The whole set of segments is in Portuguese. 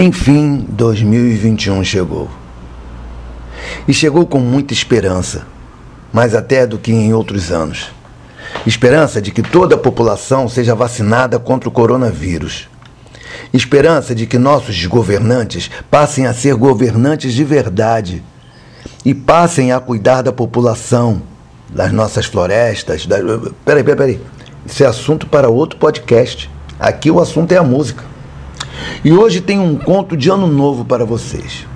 Enfim, 2021 chegou. E chegou com muita esperança, mais até do que em outros anos. Esperança de que toda a população seja vacinada contra o coronavírus. Esperança de que nossos governantes passem a ser governantes de verdade e passem a cuidar da população, das nossas florestas. Das... Peraí, peraí, peraí. Isso é assunto para outro podcast. Aqui o assunto é a música. E hoje tem um conto de ano novo para vocês.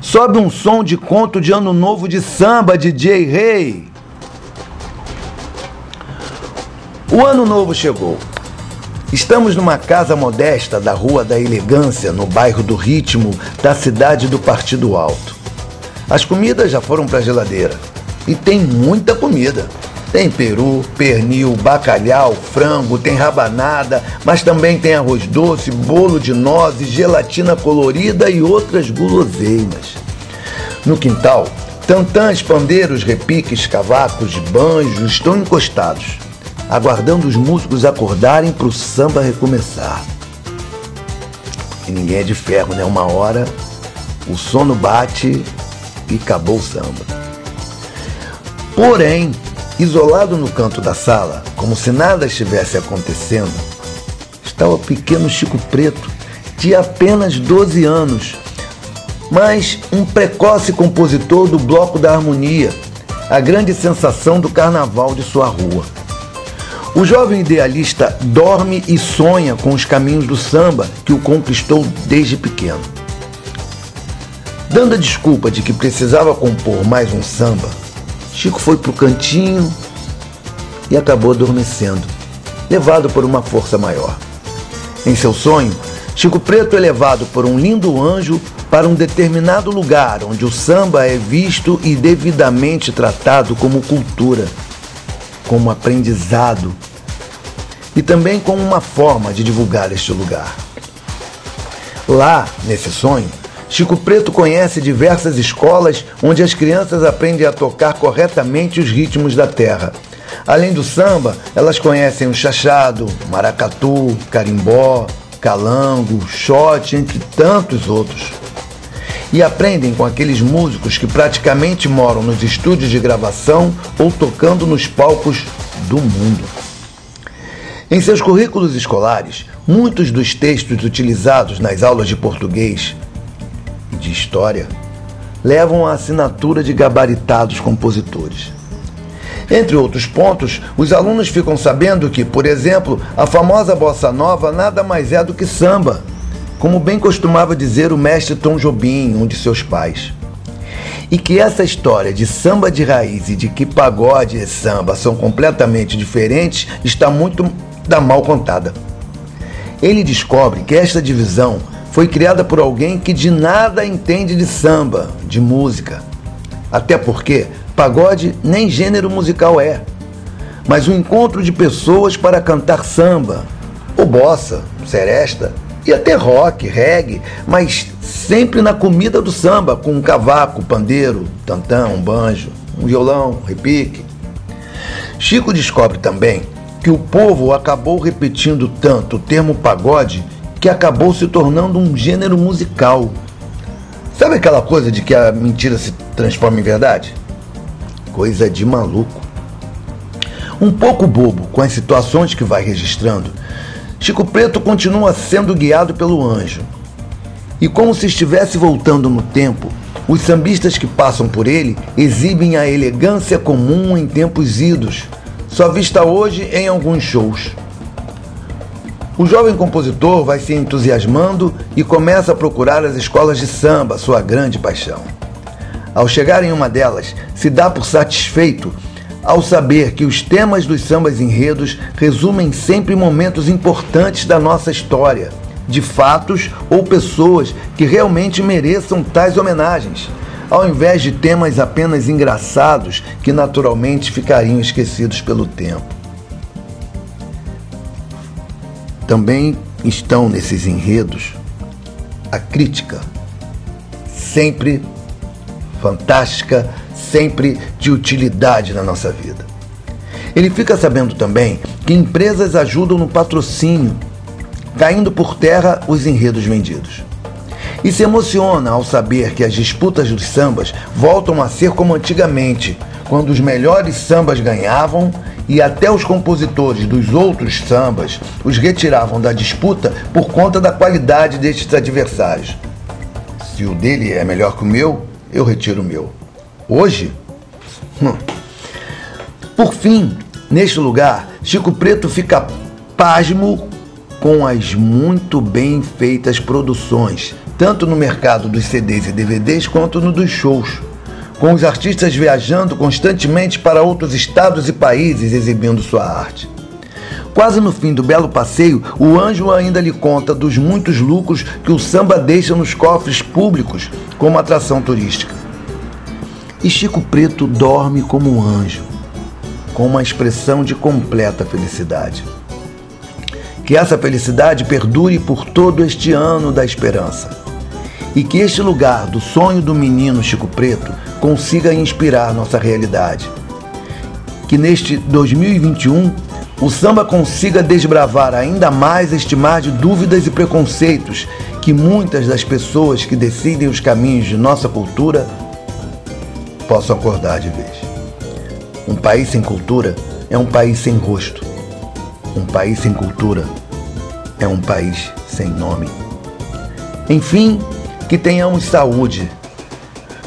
Sobe um som de conto de ano novo de samba, DJ Rei. O ano novo chegou. Estamos numa casa modesta da Rua da Elegância, no bairro do Ritmo, da cidade do Partido Alto. As comidas já foram para a geladeira. E tem muita comida. Tem peru, pernil, bacalhau, frango, tem rabanada, mas também tem arroz doce, bolo de nozes, gelatina colorida e outras guloseimas. No quintal, tantãs, pandeiros, repiques, cavacos, banjos estão encostados aguardando os músicos acordarem para o samba recomeçar. E ninguém é de ferro, né? Uma hora o sono bate e acabou o samba. Porém, isolado no canto da sala, como se nada estivesse acontecendo, está o pequeno Chico Preto, de apenas 12 anos, mas um precoce compositor do Bloco da Harmonia, a grande sensação do carnaval de sua rua. O jovem idealista dorme e sonha com os caminhos do samba que o conquistou desde pequeno. Dando a desculpa de que precisava compor mais um samba, Chico foi para o cantinho e acabou adormecendo, levado por uma força maior. Em seu sonho, Chico Preto é levado por um lindo anjo para um determinado lugar onde o samba é visto e devidamente tratado como cultura como aprendizado e também como uma forma de divulgar este lugar. Lá, nesse sonho, Chico Preto conhece diversas escolas onde as crianças aprendem a tocar corretamente os ritmos da terra. Além do samba, elas conhecem o chachado, maracatu, carimbó, calango, shot, entre tantos outros e aprendem com aqueles músicos que praticamente moram nos estúdios de gravação ou tocando nos palcos do mundo. Em seus currículos escolares, muitos dos textos utilizados nas aulas de português de história levam a assinatura de gabaritados compositores. Entre outros pontos, os alunos ficam sabendo que, por exemplo, a famosa bossa nova nada mais é do que samba como bem costumava dizer o mestre Tom Jobim, um de seus pais. E que essa história de samba de raiz e de que pagode e samba são completamente diferentes está muito da mal contada. Ele descobre que esta divisão foi criada por alguém que de nada entende de samba, de música. Até porque pagode nem gênero musical é, mas um encontro de pessoas para cantar samba, ou bossa, seresta, e até rock, reggae, mas sempre na comida do samba, com um cavaco, pandeiro, tantão, um banjo, um violão, repique. Chico descobre também que o povo acabou repetindo tanto o termo pagode que acabou se tornando um gênero musical. Sabe aquela coisa de que a mentira se transforma em verdade? Coisa de maluco. Um pouco bobo com as situações que vai registrando, Chico Preto continua sendo guiado pelo anjo. E como se estivesse voltando no tempo, os sambistas que passam por ele exibem a elegância comum em tempos idos, só vista hoje em alguns shows. O jovem compositor vai se entusiasmando e começa a procurar as escolas de samba, sua grande paixão. Ao chegar em uma delas, se dá por satisfeito ao saber que os temas dos sambas enredos resumem sempre momentos importantes da nossa história, de fatos ou pessoas que realmente mereçam tais homenagens, ao invés de temas apenas engraçados que naturalmente ficariam esquecidos pelo tempo. Também estão nesses enredos a crítica, sempre fantástica sempre de utilidade na nossa vida. Ele fica sabendo também que empresas ajudam no patrocínio, caindo por terra os enredos vendidos. e se emociona ao saber que as disputas dos sambas voltam a ser como antigamente, quando os melhores sambas ganhavam e até os compositores dos outros sambas os retiravam da disputa por conta da qualidade destes adversários. Se o dele é melhor que o meu, eu retiro o meu. Hoje? Hum. Por fim, neste lugar, Chico Preto fica pasmo com as muito bem feitas produções tanto no mercado dos CDs e DVDs quanto no dos shows, com os artistas viajando constantemente para outros estados e países exibindo sua arte. Quase no fim do belo passeio, o anjo ainda lhe conta dos muitos lucros que o samba deixa nos cofres públicos como atração turística. E Chico Preto dorme como um anjo, com uma expressão de completa felicidade. Que essa felicidade perdure por todo este ano da esperança e que este lugar do sonho do menino Chico Preto consiga inspirar nossa realidade. Que neste 2021 o samba consiga desbravar ainda mais este mar de dúvidas e preconceitos que muitas das pessoas que decidem os caminhos de nossa cultura possam acordar de vez. Um país sem cultura é um país sem rosto. Um país sem cultura é um país sem nome. Enfim, que tenhamos saúde.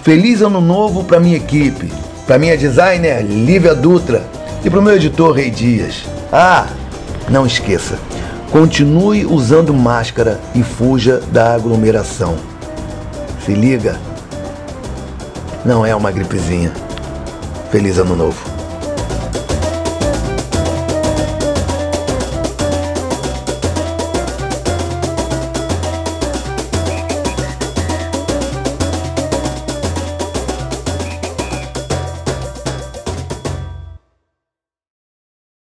Feliz ano novo para minha equipe, para minha designer Lívia Dutra e para o meu editor Rei Dias. Ah, não esqueça, continue usando máscara e fuja da aglomeração. Se liga, não é uma gripezinha. Feliz ano novo.